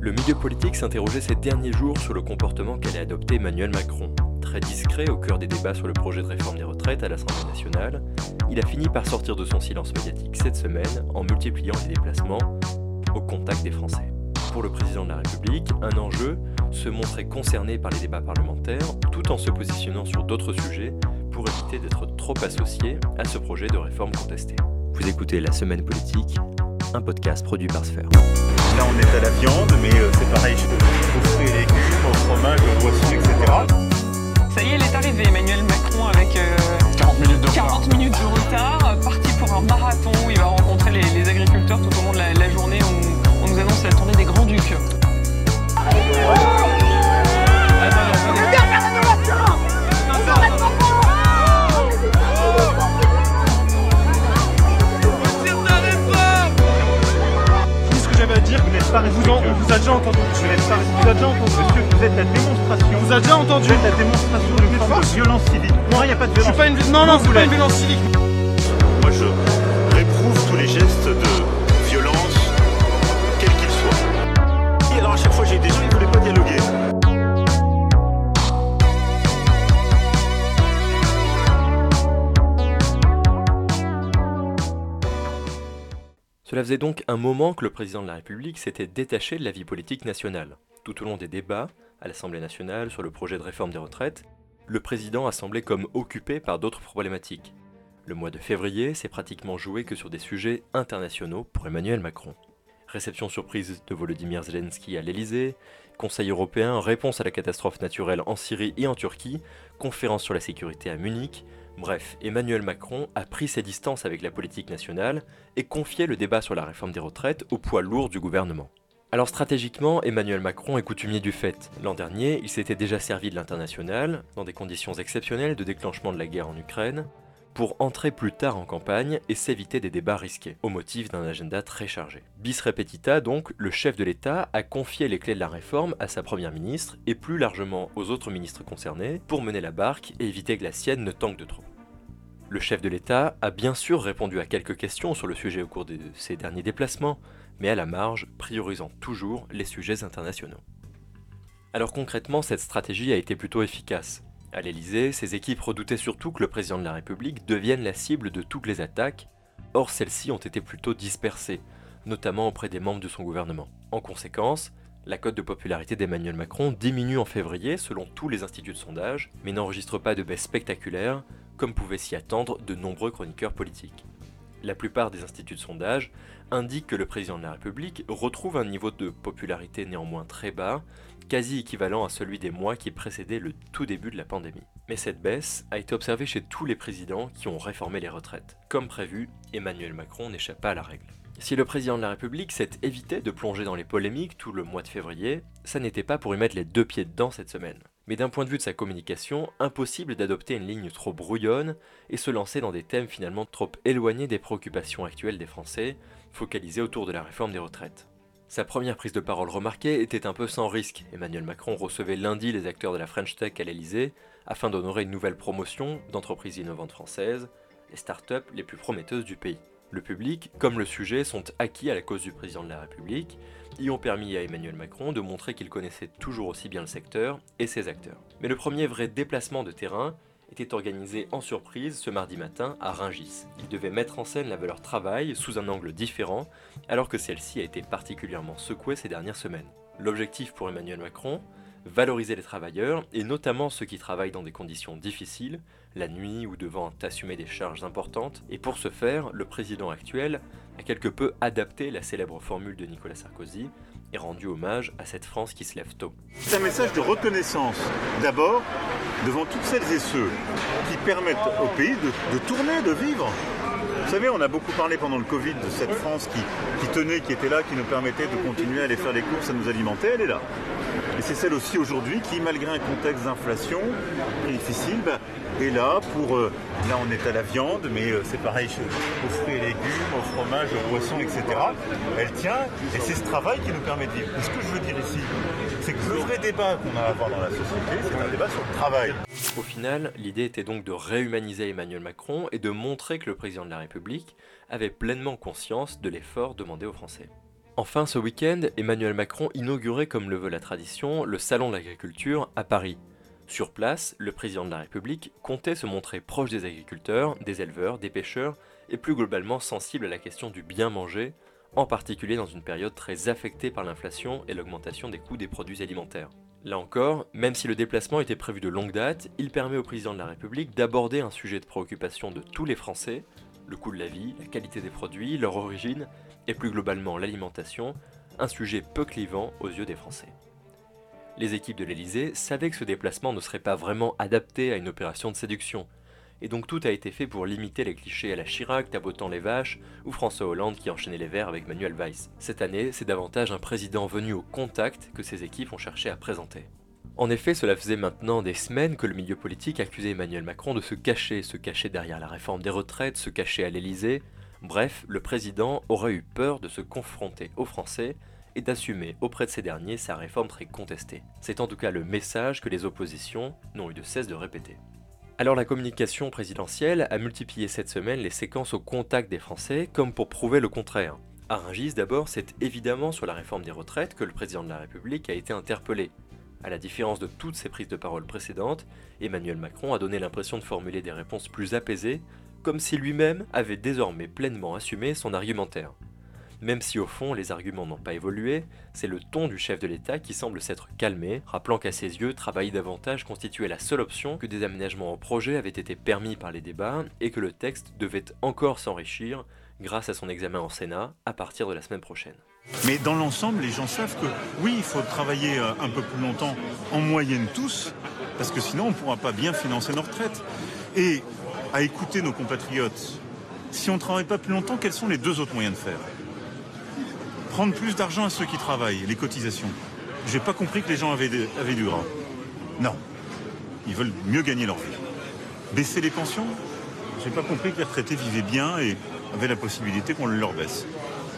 Le milieu politique s'interrogeait ces derniers jours sur le comportement qu'allait adopter Emmanuel Macron. Très discret au cœur des débats sur le projet de réforme des retraites à l'Assemblée nationale, il a fini par sortir de son silence médiatique cette semaine en multipliant les déplacements au contact des Français. Pour le président de la République, un enjeu, se montrer concerné par les débats parlementaires tout en se positionnant sur d'autres sujets pour éviter d'être trop associé à ce projet de réforme contesté. Vous écoutez La Semaine Politique, un podcast produit par Sphère. Là, on est à la viande, mais euh, c'est pareil aux fruits et légumes, au fromage, aux boissons, etc. Ça y est, il est arrivé, Emmanuel Macron, avec euh, 40 minutes de 40 minutes de vous n'êtes pas vous en- on vous a déjà entendu. Je pas vous a déjà entendu. Monsieur, vous êtes la démonstration. On vous a déjà entendu. Vous êtes la démonstration d'une forme de violence civique. Moi, il n'y a pas de violence. pas une non non c'est pas une violence civique. Moi, je réprouve tous les gestes de Cela faisait donc un moment que le président de la République s'était détaché de la vie politique nationale. Tout au long des débats à l'Assemblée nationale sur le projet de réforme des retraites, le président a semblé comme occupé par d'autres problématiques. Le mois de février s'est pratiquement joué que sur des sujets internationaux pour Emmanuel Macron. Réception surprise de Volodymyr Zelensky à l'Elysée, Conseil européen, réponse à la catastrophe naturelle en Syrie et en Turquie, conférence sur la sécurité à Munich, Bref, Emmanuel Macron a pris ses distances avec la politique nationale et confié le débat sur la réforme des retraites au poids lourd du gouvernement. Alors stratégiquement, Emmanuel Macron est coutumier du fait. L'an dernier, il s'était déjà servi de l'international, dans des conditions exceptionnelles de déclenchement de la guerre en Ukraine, pour entrer plus tard en campagne et s'éviter des débats risqués, au motif d'un agenda très chargé. Bis repetita, donc, le chef de l'État a confié les clés de la réforme à sa première ministre et plus largement aux autres ministres concernés pour mener la barque et éviter que la sienne ne tangue de trop. Le chef de l'État a bien sûr répondu à quelques questions sur le sujet au cours de ses derniers déplacements, mais à la marge, priorisant toujours les sujets internationaux. Alors concrètement, cette stratégie a été plutôt efficace. À l'Élysée, ses équipes redoutaient surtout que le président de la République devienne la cible de toutes les attaques, or celles-ci ont été plutôt dispersées, notamment auprès des membres de son gouvernement. En conséquence, la cote de popularité d'Emmanuel Macron diminue en février selon tous les instituts de sondage, mais n'enregistre pas de baisse spectaculaire, comme pouvaient s'y attendre de nombreux chroniqueurs politiques. La plupart des instituts de sondage indiquent que le président de la République retrouve un niveau de popularité néanmoins très bas, quasi équivalent à celui des mois qui précédaient le tout début de la pandémie. Mais cette baisse a été observée chez tous les présidents qui ont réformé les retraites. Comme prévu, Emmanuel Macron n'échappe pas à la règle. Si le président de la République s'est évité de plonger dans les polémiques tout le mois de février, ça n'était pas pour y mettre les deux pieds dedans cette semaine. Mais d'un point de vue de sa communication, impossible d'adopter une ligne trop brouillonne et se lancer dans des thèmes finalement trop éloignés des préoccupations actuelles des Français, focalisés autour de la réforme des retraites. Sa première prise de parole remarquée était un peu sans risque. Emmanuel Macron recevait lundi les acteurs de la French Tech à l'Elysée afin d'honorer une nouvelle promotion d'entreprises innovantes françaises, les startups les plus prometteuses du pays. Le public, comme le sujet, sont acquis à la cause du président de la République y ont permis à Emmanuel Macron de montrer qu'il connaissait toujours aussi bien le secteur et ses acteurs. Mais le premier vrai déplacement de terrain était organisé en surprise ce mardi matin à Rungis. Il devait mettre en scène la valeur travail sous un angle différent, alors que celle-ci a été particulièrement secouée ces dernières semaines. L'objectif pour Emmanuel Macron valoriser les travailleurs, et notamment ceux qui travaillent dans des conditions difficiles, la nuit ou devant assumer des charges importantes, et pour ce faire, le président actuel a quelque peu adapté la célèbre formule de Nicolas Sarkozy et rendu hommage à cette France qui se lève tôt. C'est un message de reconnaissance, d'abord, devant toutes celles et ceux qui permettent au pays de, tourner, de vivre. Vous savez, on a beaucoup parlé pendant le Covid de cette France qui, qui tenait, qui était là, qui nous permettait de continuer à aller faire les courses, à nous alimenter, elle est là. C'est celle aussi aujourd'hui qui, malgré un contexte d'inflation difficile, bah, est là pour. euh, là, on est à la viande, mais euh, c'est pareil aux fruits et légumes, au fromage, aux poissons, etc. Elle tient, et c'est ce travail qui nous permet de vivre. Ce que je veux dire ici, c'est que le vrai débat qu'on a à avoir dans la société, c'est un débat sur le travail. Au final, l'idée était donc de réhumaniser Emmanuel Macron et de montrer que le président de la République avait pleinement conscience de l'effort demandé aux Français. Enfin, ce week-end, Emmanuel Macron inaugurait, comme le veut la tradition, le Salon de l'agriculture à Paris. Sur place, le président de la République comptait se montrer proche des agriculteurs, des éleveurs, des pêcheurs, et plus globalement sensible à la question du bien manger, en particulier dans une période très affectée par l'inflation et l'augmentation des coûts des produits alimentaires. Là encore, même si le déplacement était prévu de longue date, il permet au président de la République d'aborder un sujet de préoccupation de tous les Français, le coût de la vie, la qualité des produits, leur origine, et plus globalement l'alimentation, un sujet peu clivant aux yeux des Français. Les équipes de l'Elysée savaient que ce déplacement ne serait pas vraiment adapté à une opération de séduction, et donc tout a été fait pour limiter les clichés à la Chirac tabotant les vaches ou François Hollande qui enchaînait les verres avec Manuel Weiss. Cette année, c'est davantage un président venu au contact que ces équipes ont cherché à présenter. En effet, cela faisait maintenant des semaines que le milieu politique accusait Emmanuel Macron de se cacher, se cacher derrière la réforme des retraites, se cacher à l'Elysée. Bref, le président aurait eu peur de se confronter aux Français et d'assumer auprès de ces derniers sa réforme très contestée. C'est en tout cas le message que les oppositions n'ont eu de cesse de répéter. Alors la communication présidentielle a multiplié cette semaine les séquences au contact des Français comme pour prouver le contraire. À d'abord, c'est évidemment sur la réforme des retraites que le président de la République a été interpellé. À la différence de toutes ses prises de parole précédentes, Emmanuel Macron a donné l'impression de formuler des réponses plus apaisées, comme si lui-même avait désormais pleinement assumé son argumentaire. Même si au fond les arguments n'ont pas évolué, c'est le ton du chef de l'État qui semble s'être calmé, rappelant qu'à ses yeux, travailler davantage constituait la seule option, que des aménagements au projet avaient été permis par les débats et que le texte devait encore s'enrichir grâce à son examen en Sénat à partir de la semaine prochaine. Mais dans l'ensemble, les gens savent que oui, il faut travailler euh, un peu plus longtemps, en moyenne tous, parce que sinon on ne pourra pas bien financer nos retraites. Et à écouter nos compatriotes, si on ne travaille pas plus longtemps, quels sont les deux autres moyens de faire? Prendre plus d'argent à ceux qui travaillent, les cotisations. J'ai pas compris que les gens avaient, du gras. Non. Ils veulent mieux gagner leur vie. Baisser les pensions? J'ai pas compris que les retraités vivaient bien et avaient la possibilité qu'on leur baisse.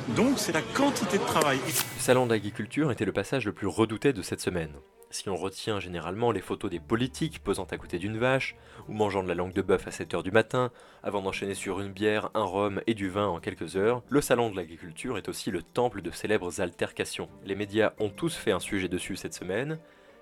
Donc c'est la quantité de travail. Le salon d'agriculture était le passage le plus redouté de cette semaine. Si on retient généralement les photos des politiques posant à côté d'une vache, ou mangeant de la langue de bœuf à 7h du matin, avant d'enchaîner sur une bière, un rhum et du vin en quelques heures, le salon de l'agriculture est aussi le temple de célèbres altercations. Les médias ont tous fait un sujet dessus cette semaine,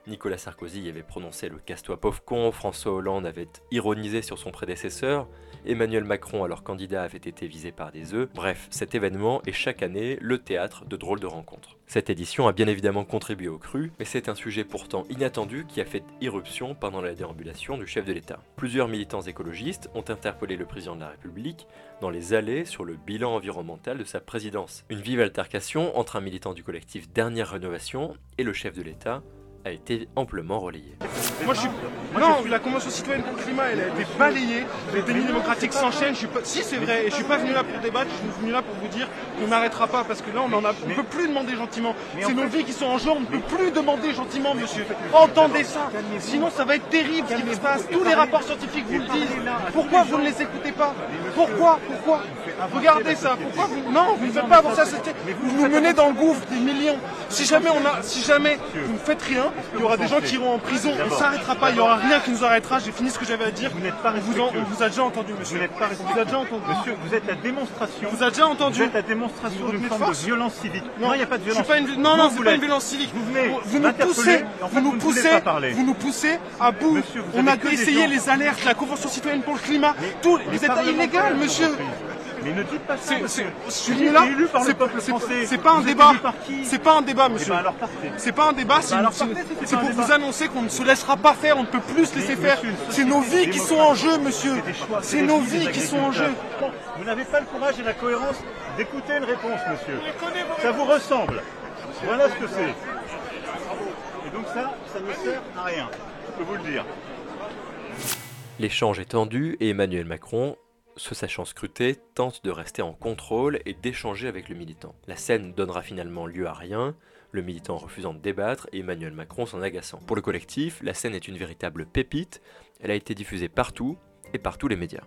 Nicolas Sarkozy avait prononcé le casse-toi pauvre con, François Hollande avait ironisé sur son prédécesseur, Emmanuel Macron, alors candidat, avait été visé par des œufs. Bref, cet événement est chaque année le théâtre de drôles de rencontres. Cette édition a bien évidemment contribué au cru, mais c'est un sujet pourtant inattendu qui a fait irruption pendant la déambulation du chef de l'État. Plusieurs militants écologistes ont interpellé le président de la République dans les allées sur le bilan environnemental de sa présidence. Une vive altercation entre un militant du collectif Dernière Rénovation et le chef de l'État, a été amplement relayée. Moi, je suis... Non, la Convention citoyenne pour le climat, elle a été balayée. Les dénis démocratiques s'enchaînent. Je suis pas... Si, c'est vrai. Et je suis pas venu là pour débattre. Je suis venu là pour vous dire qu'on n'arrêtera pas. Parce que là, on ne a... on peut plus demander gentiment. C'est nos vies qui sont en jeu. On ne peut plus demander gentiment, monsieur. Entendez ça. Sinon, ça va être terrible ce qui se passe. Tous les rapports scientifiques vous le disent. Pourquoi vous ne les écoutez pas Pourquoi Pourquoi Regardez ça. Pourquoi vous... Non, vous ne faites pas ça. Vous nous menez dans le gouffre des millions. Si jamais, on a... si jamais vous ne faites rien, il y aura des gens qui iront en prison. On ne s'arrêtera pas. Il n'y aura rien qui nous arrêtera. J'ai fini ce que j'avais à dire. Vous n'êtes pas vous, en, on vous a déjà entendu, monsieur. Vous n'êtes pas On vous a déjà entendu. Monsieur, vous êtes la démonstration. On vous a déjà entendu. Vous êtes la démonstration d'une forme de violence civique. Non, il n'y a pas de violence. pas une... Non, non, c'est pas une violence civique. Vous venez vous nous poussez, vous nous poussez, vous nous poussez à bout. On a essayé les alertes, la Convention citoyenne pour le climat. Tout, vous êtes illégal, monsieur. Mais ne dites pas ça, C'est- monsieur. c'est- Je suis Vous venu êtes là. élu par le c'est- peuple c'est- français. C'est pas un débat. par qui C'est pas un débat, Eh monsieur. ben alors partez. C'est pas un débat, c'est pour vous annoncer qu'on ne se laissera pas faire, on ne peut plus se laisser Mais faire. C'est nos vies qui sont en jeu, monsieur. C'est nos vies qui sont en jeu. Vous n'avez pas le courage et la cohérence d'écouter une réponse, monsieur. Ça vous ressemble. Voilà ce que c'est. Et donc ça, ça ne sert à rien. Je peux vous le dire. L'échange est tendu et Emmanuel Macron, se sachant scruté, tente de rester en contrôle et d'échanger avec le militant. La scène donnera finalement lieu à rien, le militant refusant de débattre et Emmanuel Macron s'en agaçant. Pour le collectif, la scène est une véritable pépite, elle a été diffusée partout et par tous les médias.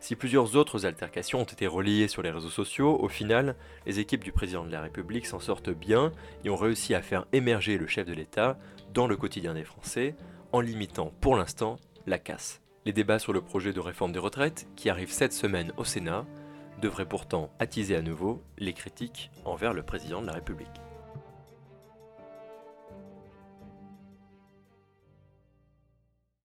Si plusieurs autres altercations ont été relayées sur les réseaux sociaux, au final, les équipes du président de la République s'en sortent bien et ont réussi à faire émerger le chef de l'État dans le quotidien des Français en limitant pour l'instant la casse. Les débats sur le projet de réforme des retraites, qui arrive cette semaine au Sénat, devraient pourtant attiser à nouveau les critiques envers le président de la République.